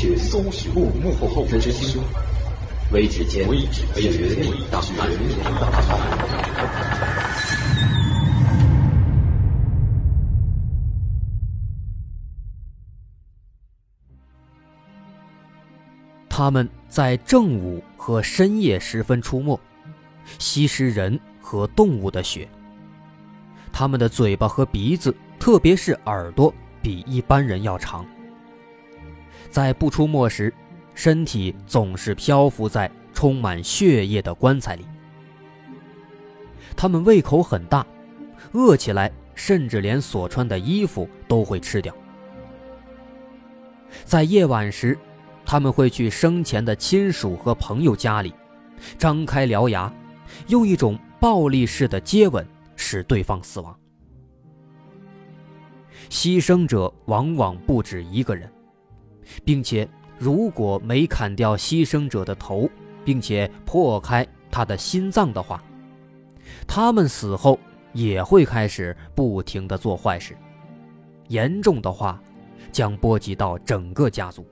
相，搜寻搜寻幕幕后真凶，微指尖绝密档案。他们在正午和深夜时分出没，吸食人和动物的血。他们的嘴巴和鼻子，特别是耳朵，比一般人要长。在不出没时，身体总是漂浮在充满血液的棺材里。他们胃口很大，饿起来甚至连所穿的衣服都会吃掉。在夜晚时。他们会去生前的亲属和朋友家里，张开獠牙，用一种暴力式的接吻使对方死亡。牺牲者往往不止一个人，并且如果没砍掉牺牲者的头，并且破开他的心脏的话，他们死后也会开始不停的做坏事，严重的话，将波及到整个家族。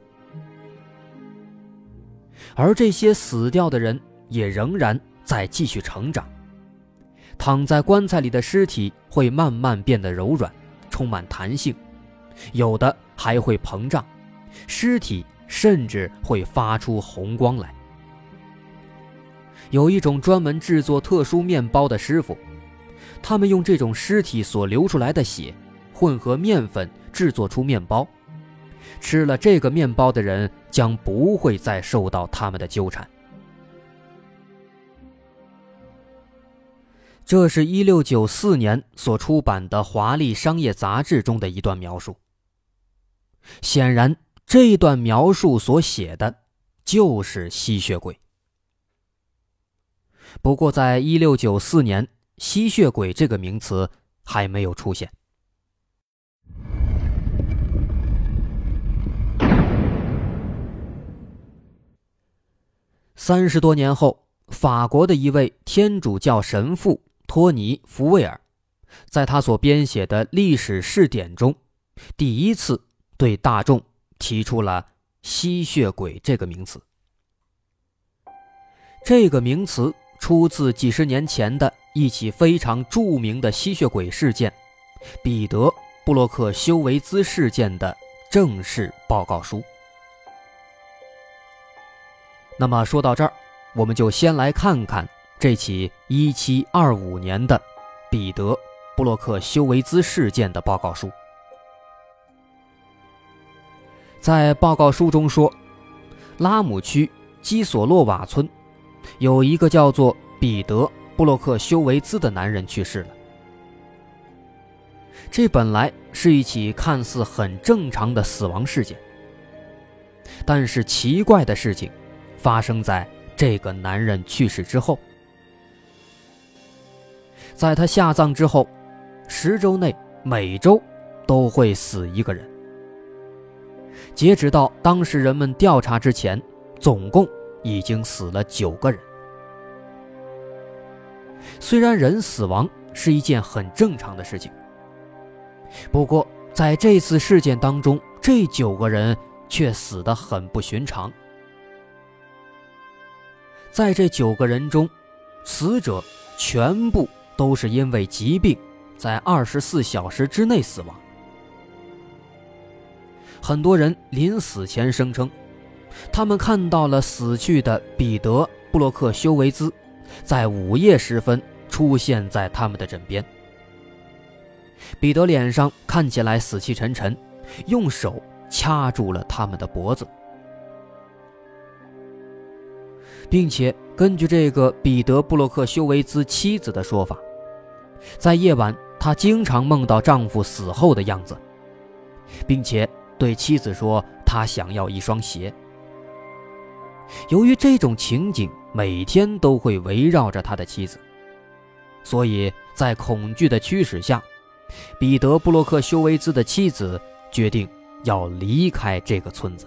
而这些死掉的人也仍然在继续成长。躺在棺材里的尸体会慢慢变得柔软，充满弹性，有的还会膨胀，尸体甚至会发出红光来。有一种专门制作特殊面包的师傅，他们用这种尸体所流出来的血，混合面粉制作出面包。吃了这个面包的人将不会再受到他们的纠缠。这是一六九四年所出版的《华丽商业杂志》中的一段描述。显然，这一段描述所写的就是吸血鬼。不过，在一六九四年，吸血鬼这个名词还没有出现。三十多年后，法国的一位天主教神父托尼·福威尔，在他所编写的历史试点中，第一次对大众提出了“吸血鬼”这个名词。这个名词出自几十年前的一起非常著名的吸血鬼事件——彼得·布洛克修维兹事件的正式报告书。那么说到这儿，我们就先来看看这起1725年的彼得·布洛克修维兹事件的报告书。在报告书中说，拉姆区基索洛瓦村有一个叫做彼得·布洛克修维兹的男人去世了。这本来是一起看似很正常的死亡事件，但是奇怪的事情。发生在这个男人去世之后，在他下葬之后，十周内每周都会死一个人。截止到当时人们调查之前，总共已经死了九个人。虽然人死亡是一件很正常的事情，不过在这次事件当中，这九个人却死得很不寻常。在这九个人中，死者全部都是因为疾病，在二十四小时之内死亡。很多人临死前声称，他们看到了死去的彼得·布洛克修维兹，在午夜时分出现在他们的枕边。彼得脸上看起来死气沉沉，用手掐住了他们的脖子。并且根据这个彼得·布洛克修维兹妻子的说法，在夜晚，她经常梦到丈夫死后的样子，并且对妻子说他想要一双鞋。由于这种情景每天都会围绕着他的妻子，所以在恐惧的驱使下，彼得·布洛克修维兹的妻子决定要离开这个村子。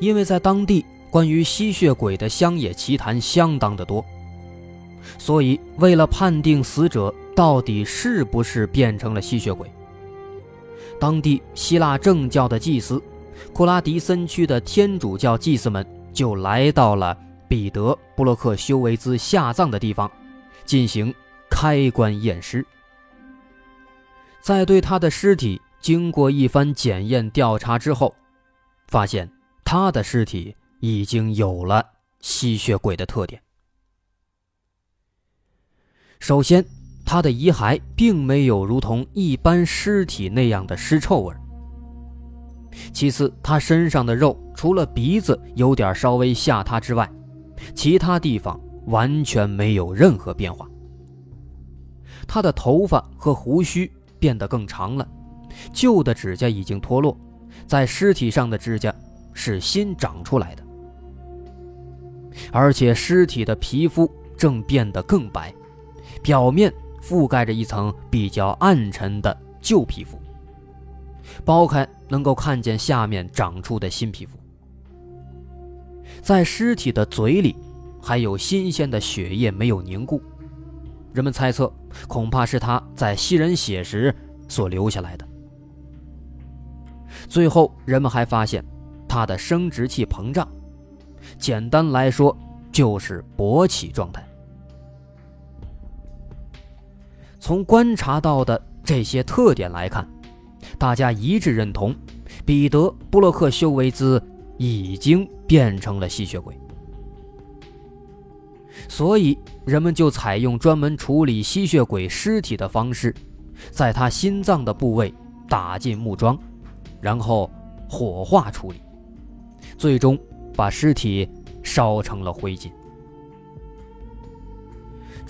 因为在当地关于吸血鬼的乡野奇谈相当的多，所以为了判定死者到底是不是变成了吸血鬼，当地希腊正教的祭司，库拉迪森区的天主教祭司们就来到了彼得·布洛克修维兹下葬的地方，进行开棺验尸。在对他的尸体经过一番检验调查之后，发现他的尸体已经有了吸血鬼的特点。首先，他的遗骸并没有如同一般尸体那样的尸臭味。其次，他身上的肉除了鼻子有点稍微下塌之外，其他地方完全没有任何变化。他的头发和胡须变得更长了，旧的指甲已经脱落，在尸体上的指甲是新长出来的，而且尸体的皮肤正变得更白。表面覆盖着一层比较暗沉的旧皮肤，剥开能够看见下面长出的新皮肤。在尸体的嘴里，还有新鲜的血液没有凝固，人们猜测恐怕是他在吸人血时所留下来的。最后，人们还发现他的生殖器膨胀，简单来说就是勃起状态。从观察到的这些特点来看，大家一致认同，彼得·布洛克修维兹已经变成了吸血鬼。所以，人们就采用专门处理吸血鬼尸体的方式，在他心脏的部位打进木桩，然后火化处理，最终把尸体烧成了灰烬。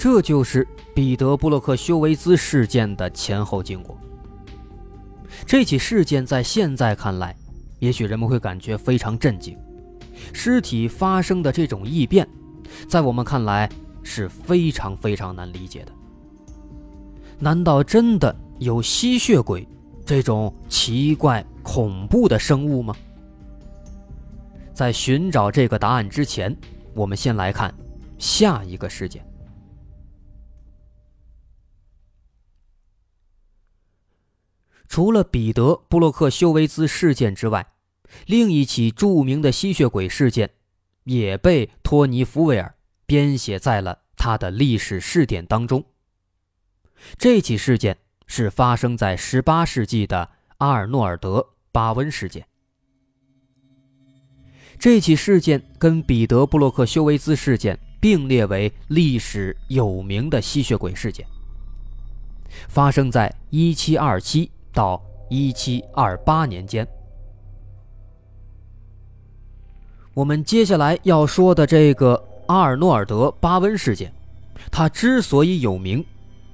这就是彼得·布洛克修维兹事件的前后经过。这起事件在现在看来，也许人们会感觉非常震惊。尸体发生的这种异变，在我们看来是非常非常难理解的。难道真的有吸血鬼这种奇怪恐怖的生物吗？在寻找这个答案之前，我们先来看下一个事件。除了彼得·布洛克修维兹事件之外，另一起著名的吸血鬼事件也被托尼·福维尔编写在了他的历史试点当中。这起事件是发生在18世纪的阿尔诺尔德·巴温事件。这起事件跟彼得·布洛克修维兹事件并列为历史有名的吸血鬼事件，发生在1727。到一七二八年间，我们接下来要说的这个阿尔诺尔德·巴温事件，它之所以有名，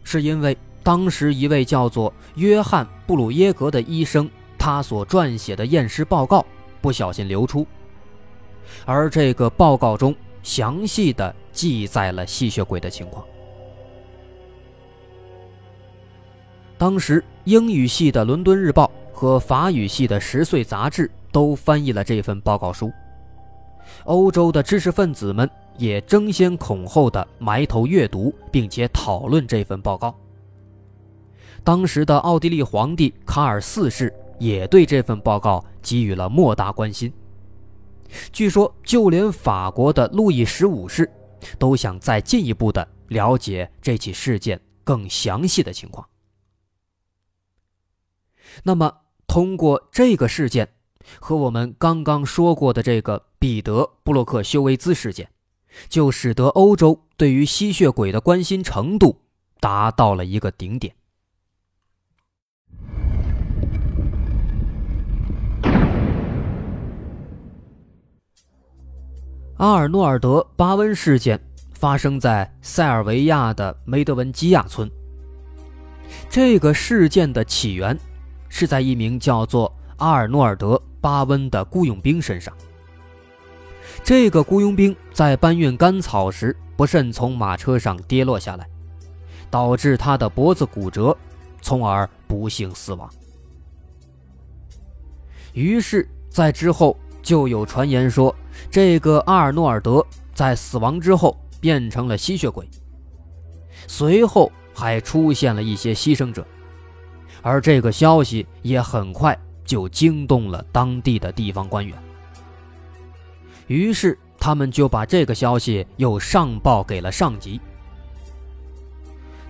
是因为当时一位叫做约翰·布鲁耶格的医生，他所撰写的验尸报告不小心流出，而这个报告中详细的记载了吸血鬼的情况。当时，英语系的《伦敦日报》和法语系的《十岁》杂志都翻译了这份报告书。欧洲的知识分子们也争先恐后的埋头阅读，并且讨论这份报告。当时的奥地利皇帝卡尔四世也对这份报告给予了莫大关心。据说，就连法国的路易十五世都想再进一步的了解这起事件更详细的情况。那么，通过这个事件和我们刚刚说过的这个彼得·布洛克修维兹事件，就使得欧洲对于吸血鬼的关心程度达到了一个顶点。阿尔诺尔德·巴温事件发生在塞尔维亚的梅德文基亚村。这个事件的起源。是在一名叫做阿尔诺尔德·巴温的雇佣兵身上。这个雇佣兵在搬运干草时不慎从马车上跌落下来，导致他的脖子骨折，从而不幸死亡。于是，在之后就有传言说，这个阿尔诺尔德在死亡之后变成了吸血鬼。随后还出现了一些牺牲者。而这个消息也很快就惊动了当地的地方官员。于是，他们就把这个消息又上报给了上级。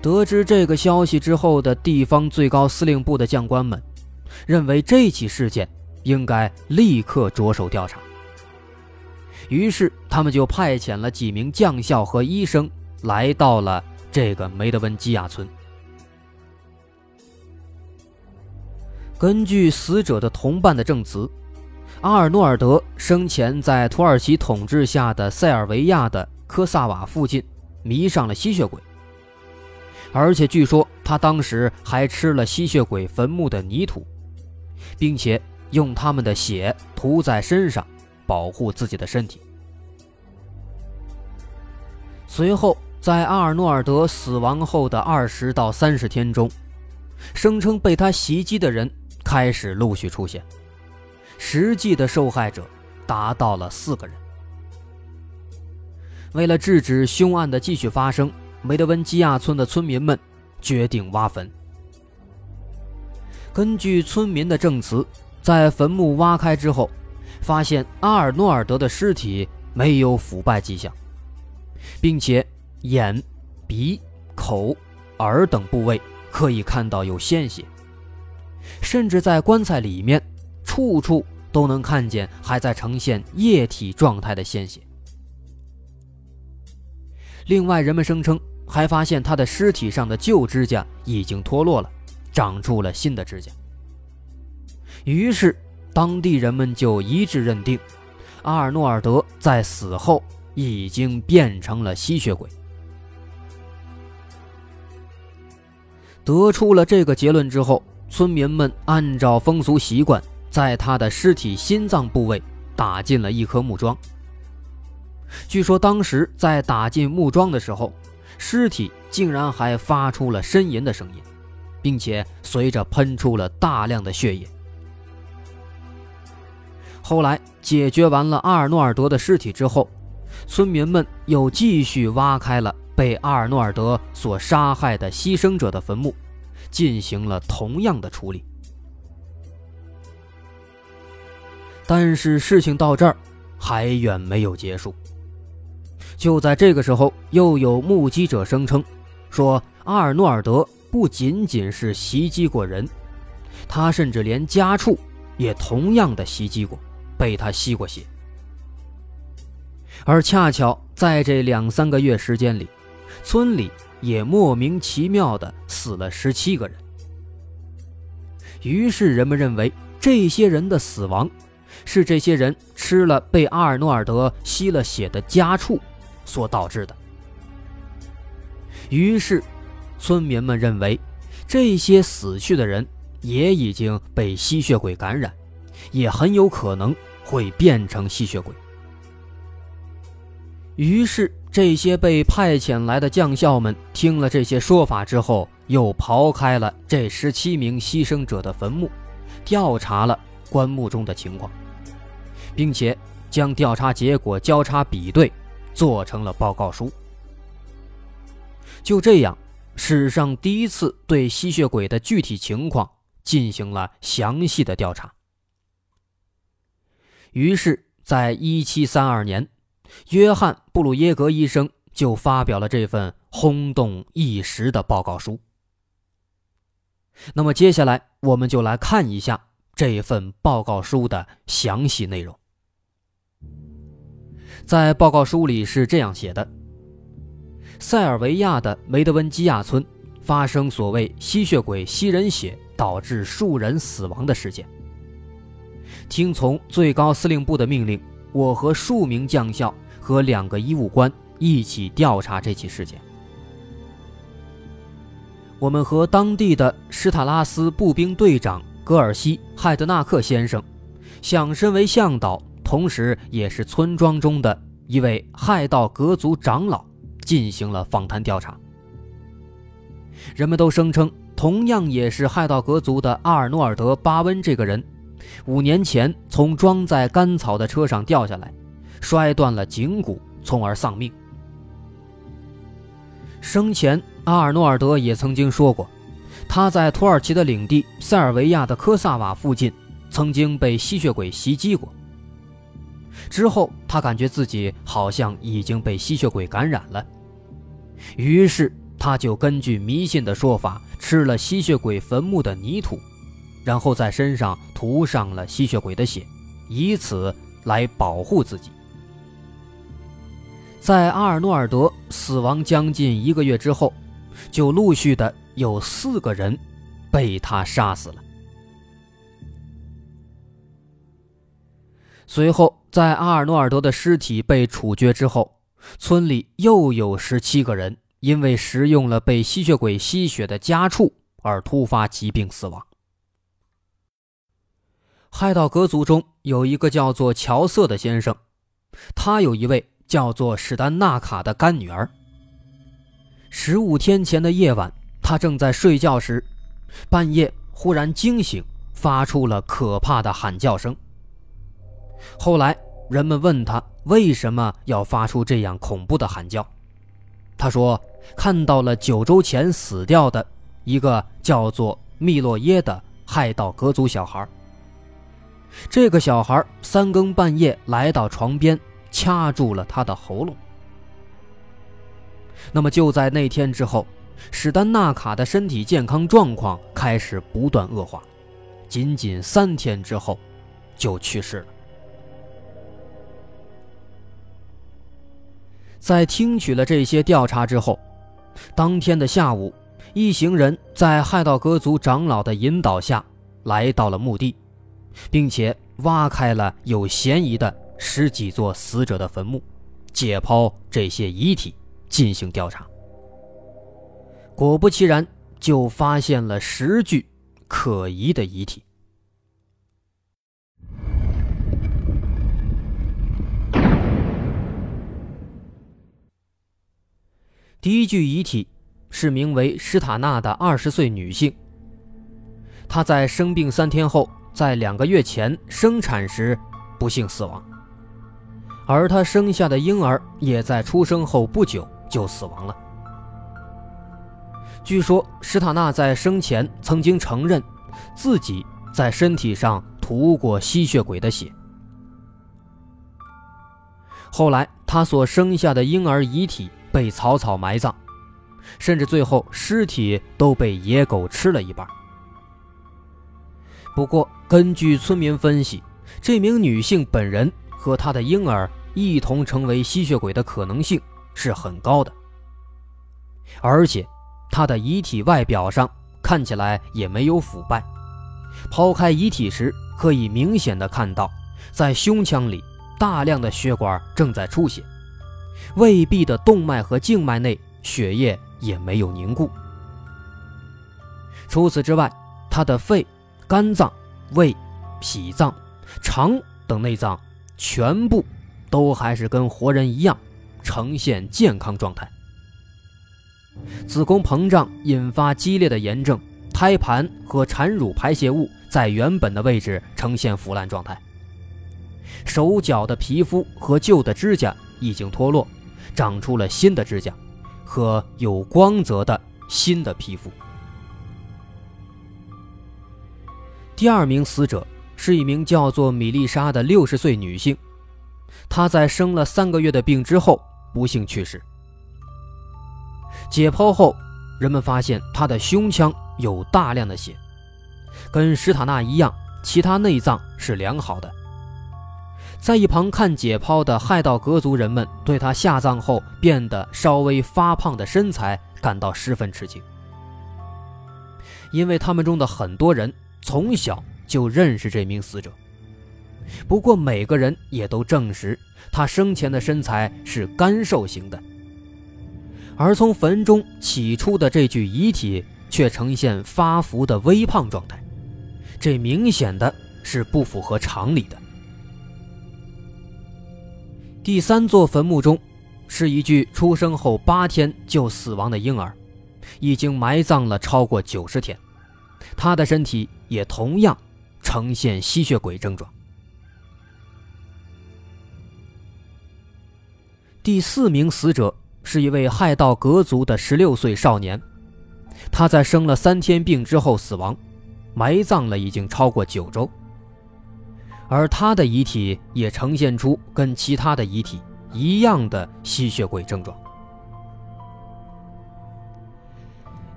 得知这个消息之后的地方最高司令部的将官们，认为这起事件应该立刻着手调查。于是，他们就派遣了几名将校和医生来到了这个梅德温基亚村。根据死者的同伴的证词，阿尔诺尔德生前在土耳其统治下的塞尔维亚的科萨瓦附近迷上了吸血鬼，而且据说他当时还吃了吸血鬼坟墓的泥土，并且用他们的血涂在身上。保护自己的身体。随后，在阿尔诺尔德死亡后的二十到三十天中，声称被他袭击的人开始陆续出现，实际的受害者达到了四个人。为了制止凶案的继续发生，梅德温基亚村的村民们决定挖坟。根据村民的证词，在坟墓挖开之后。发现阿尔诺尔德的尸体没有腐败迹象，并且眼、鼻、口、耳等部位可以看到有鲜血，甚至在棺材里面，处处都能看见还在呈现液体状态的鲜血。另外，人们声称还发现他的尸体上的旧指甲已经脱落了，长出了新的指甲。于是。当地人们就一致认定，阿尔诺尔德在死后已经变成了吸血鬼。得出了这个结论之后，村民们按照风俗习惯，在他的尸体心脏部位打进了一颗木桩。据说当时在打进木桩的时候，尸体竟然还发出了呻吟的声音，并且随着喷出了大量的血液。后来解决完了阿尔诺尔德的尸体之后，村民们又继续挖开了被阿尔诺尔德所杀害的牺牲者的坟墓，进行了同样的处理。但是事情到这儿还远没有结束。就在这个时候，又有目击者声称，说阿尔诺尔德不仅仅是袭击过人，他甚至连家畜也同样的袭击过。被他吸过血，而恰巧在这两三个月时间里，村里也莫名其妙的死了十七个人。于是人们认为这些人的死亡是这些人吃了被阿尔诺尔德吸了血的家畜所导致的。于是，村民们认为这些死去的人也已经被吸血鬼感染。也很有可能会变成吸血鬼。于是，这些被派遣来的将校们听了这些说法之后，又刨开了这十七名牺牲者的坟墓，调查了棺木中的情况，并且将调查结果交叉比对，做成了报告书。就这样，史上第一次对吸血鬼的具体情况进行了详细的调查。于是，在一七三二年，约翰·布鲁耶格医生就发表了这份轰动一时的报告书。那么，接下来我们就来看一下这份报告书的详细内容。在报告书里是这样写的：塞尔维亚的梅德温基亚村发生所谓吸血鬼吸人血导致数人死亡的事件。听从最高司令部的命令，我和数名将校和两个医务官一起调查这起事件。我们和当地的施塔拉斯步兵队长格尔西·海德纳克先生，想身为向导，同时也是村庄中的一位害道格族长老进行了访谈调查。人们都声称，同样也是害道格族的阿尔诺尔德·巴温这个人。五年前，从装载干草的车上掉下来，摔断了颈骨，从而丧命。生前，阿尔诺尔德也曾经说过，他在土耳其的领地塞尔维亚的科萨瓦附近，曾经被吸血鬼袭击过。之后，他感觉自己好像已经被吸血鬼感染了，于是他就根据迷信的说法，吃了吸血鬼坟墓的泥土，然后在身上涂上了吸血鬼的血，以此来保护自己。在阿尔诺尔德死亡将近一个月之后，就陆续的有四个人被他杀死了。随后，在阿尔诺尔德的尸体被处决之后，村里又有十七个人因为食用了被吸血鬼吸血的家畜而突发疾病死亡。海盗格族中有一个叫做乔瑟的先生，他有一位叫做史丹纳卡的干女儿。十五天前的夜晚，他正在睡觉时，半夜忽然惊醒，发出了可怕的喊叫声。后来，人们问他为什么要发出这样恐怖的喊叫，他说看到了九周前死掉的一个叫做密洛耶的海盗格族小孩。这个小孩三更半夜来到床边，掐住了他的喉咙。那么就在那天之后，史丹纳卡的身体健康状况开始不断恶化，仅仅三天之后，就去世了。在听取了这些调查之后，当天的下午，一行人在海盗格族长老的引导下来到了墓地，并且挖开了有嫌疑的十几座死者的坟墓，解剖这些遗体进行调查。果不其然，就发现了十具可疑的遗体。第一具遗体是名为施塔纳的二十岁女性。她在生病三天后，在两个月前生产时不幸死亡，而她生下的婴儿也在出生后不久就死亡了。据说施塔纳在生前曾经承认自己在身体上涂过吸血鬼的血。后来，她所生下的婴儿遗体。被草草埋葬，甚至最后尸体都被野狗吃了一半。不过，根据村民分析，这名女性本人和她的婴儿一同成为吸血鬼的可能性是很高的。而且，她的遗体外表上看起来也没有腐败，抛开遗体时可以明显的看到，在胸腔里大量的血管正在出血。胃壁的动脉和静脉内血液也没有凝固。除此之外，他的肺、肝脏、胃、脾脏、肠等内脏全部都还是跟活人一样，呈现健康状态。子宫膨胀引发激烈的炎症，胎盘和产乳排泄物在原本的位置呈现腐烂状态。手脚的皮肤和旧的指甲已经脱落。长出了新的指甲，和有光泽的新的皮肤。第二名死者是一名叫做米丽莎的六十岁女性，她在生了三个月的病之后不幸去世。解剖后，人们发现她的胸腔有大量的血，跟史塔纳一样，其他内脏是良好的。在一旁看解剖的海盗格族人们对他下葬后变得稍微发胖的身材感到十分吃惊，因为他们中的很多人从小就认识这名死者。不过，每个人也都证实他生前的身材是干瘦型的，而从坟中起出的这具遗体却呈现发福的微胖状态，这明显的是不符合常理的。第三座坟墓中，是一具出生后八天就死亡的婴儿，已经埋葬了超过九十天，他的身体也同样呈现吸血鬼症状。第四名死者是一位海盗格族的十六岁少年，他在生了三天病之后死亡，埋葬了已经超过九周。而他的遗体也呈现出跟其他的遗体一样的吸血鬼症状。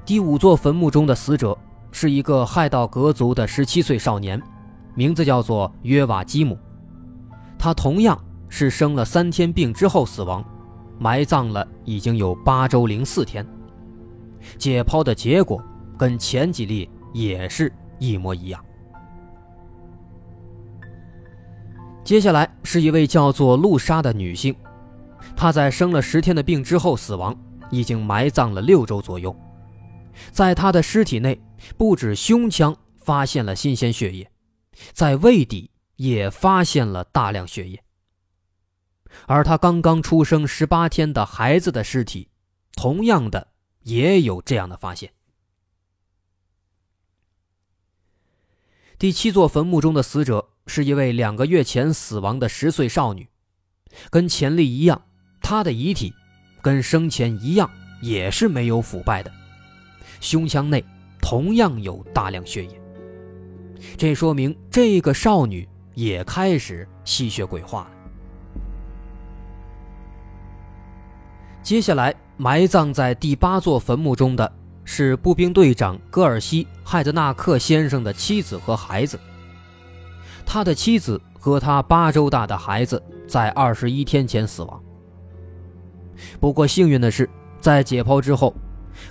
第五座坟墓中的死者是一个亥道格族的十七岁少年，名字叫做约瓦基姆。他同样是生了三天病之后死亡，埋葬了已经有八周零四天。解剖的结果跟前几例也是一模一样。接下来是一位叫做露莎的女性，她在生了十天的病之后死亡，已经埋葬了六周左右。在她的尸体内，不止胸腔发现了新鲜血液，在胃底也发现了大量血液。而他刚刚出生十八天的孩子的尸体，同样的也有这样的发现。第七座坟墓中的死者。是一位两个月前死亡的十岁少女，跟钱丽一样，她的遗体跟生前一样，也是没有腐败的，胸腔内同样有大量血液。这说明这个少女也开始吸血鬼化。接下来埋葬在第八座坟墓中的是步兵队长戈尔西·汉德纳克先生的妻子和孩子。他的妻子和他八周大的孩子在二十一天前死亡。不过幸运的是，在解剖之后，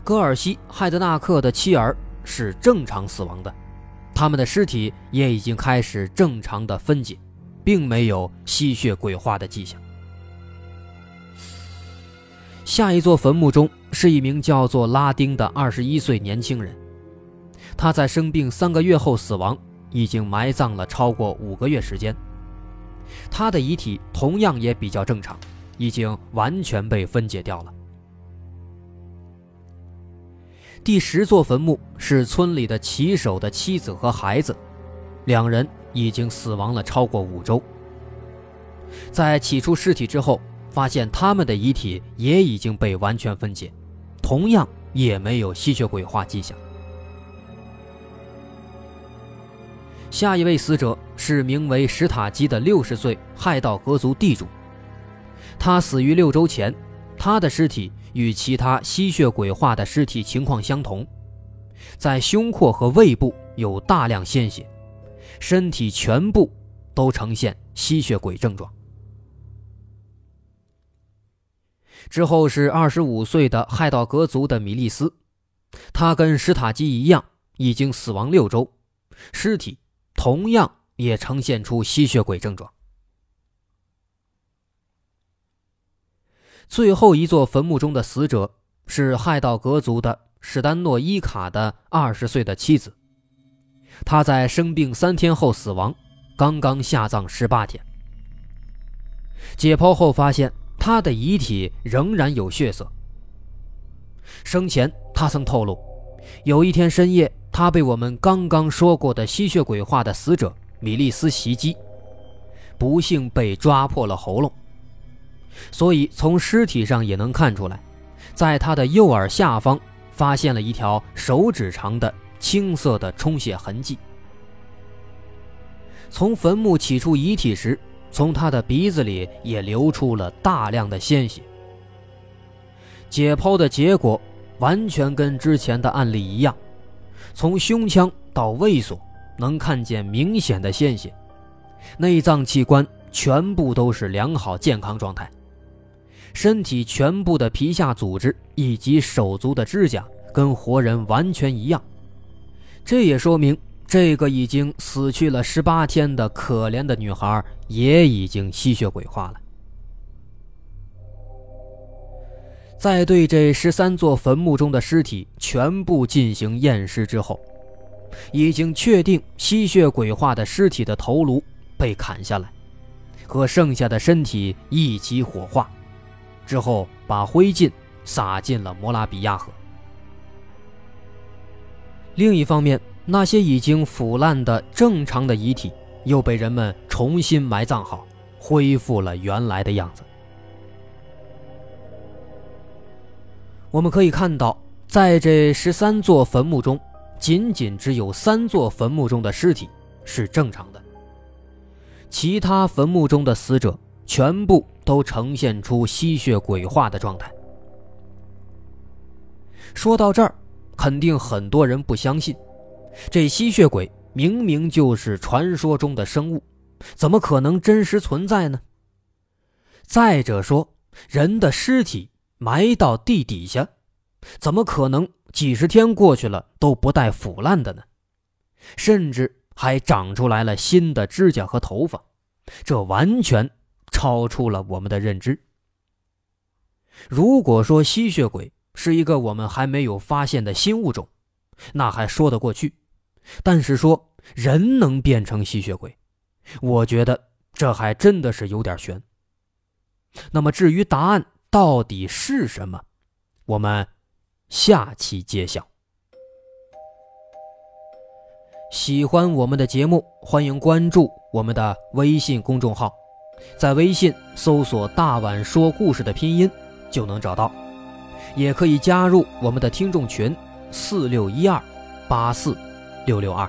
戈尔西·汉德纳克的妻儿是正常死亡的，他们的尸体也已经开始正常的分解，并没有吸血鬼化的迹象。下一座坟墓中是一名叫做拉丁的二十一岁年轻人，他在生病三个月后死亡。已经埋葬了超过五个月时间，他的遗体同样也比较正常，已经完全被分解掉了。第十座坟墓是村里的骑手的妻子和孩子，两人已经死亡了超过五周。在起出尸体之后，发现他们的遗体也已经被完全分解，同样也没有吸血鬼化迹象。下一位死者是名为史塔基的六十岁亥道格族地主，他死于六周前，他的尸体与其他吸血鬼化的尸体情况相同，在胸廓和胃部有大量鲜血，身体全部都呈现吸血鬼症状。之后是二十五岁的亥道格族的米利斯，他跟史塔基一样，已经死亡六周，尸体。同样也呈现出吸血鬼症状。最后一座坟墓中的死者是亥道格族的史丹诺伊卡的二十岁的妻子，他在生病三天后死亡，刚刚下葬十八天。解剖后发现，他的遗体仍然有血色。生前他曾透露，有一天深夜。他被我们刚刚说过的吸血鬼化的死者米利斯袭击，不幸被抓破了喉咙，所以从尸体上也能看出来，在他的右耳下方发现了一条手指长的青色的充血痕迹。从坟墓取出遗体时，从他的鼻子里也流出了大量的鲜血。解剖的结果完全跟之前的案例一样。从胸腔到胃所，能看见明显的鲜血，内脏器官全部都是良好健康状态，身体全部的皮下组织以及手足的指甲跟活人完全一样，这也说明这个已经死去了十八天的可怜的女孩也已经吸血鬼化了。在对这十三座坟墓中的尸体全部进行验尸之后，已经确定吸血鬼化的尸体的头颅被砍下来，和剩下的身体一起火化，之后把灰烬撒进了摩拉比亚河。另一方面，那些已经腐烂的正常的遗体又被人们重新埋葬好，恢复了原来的样子。我们可以看到，在这十三座坟墓中，仅仅只有三座坟墓中的尸体是正常的，其他坟墓中的死者全部都呈现出吸血鬼化的状态。说到这儿，肯定很多人不相信，这吸血鬼明明就是传说中的生物，怎么可能真实存在呢？再者说，人的尸体埋到地底下。怎么可能几十天过去了都不带腐烂的呢？甚至还长出来了新的指甲和头发，这完全超出了我们的认知。如果说吸血鬼是一个我们还没有发现的新物种，那还说得过去；但是说人能变成吸血鬼，我觉得这还真的是有点悬。那么至于答案到底是什么，我们。下期揭晓。喜欢我们的节目，欢迎关注我们的微信公众号，在微信搜索“大碗说故事”的拼音就能找到，也可以加入我们的听众群：四六一二八四六六二。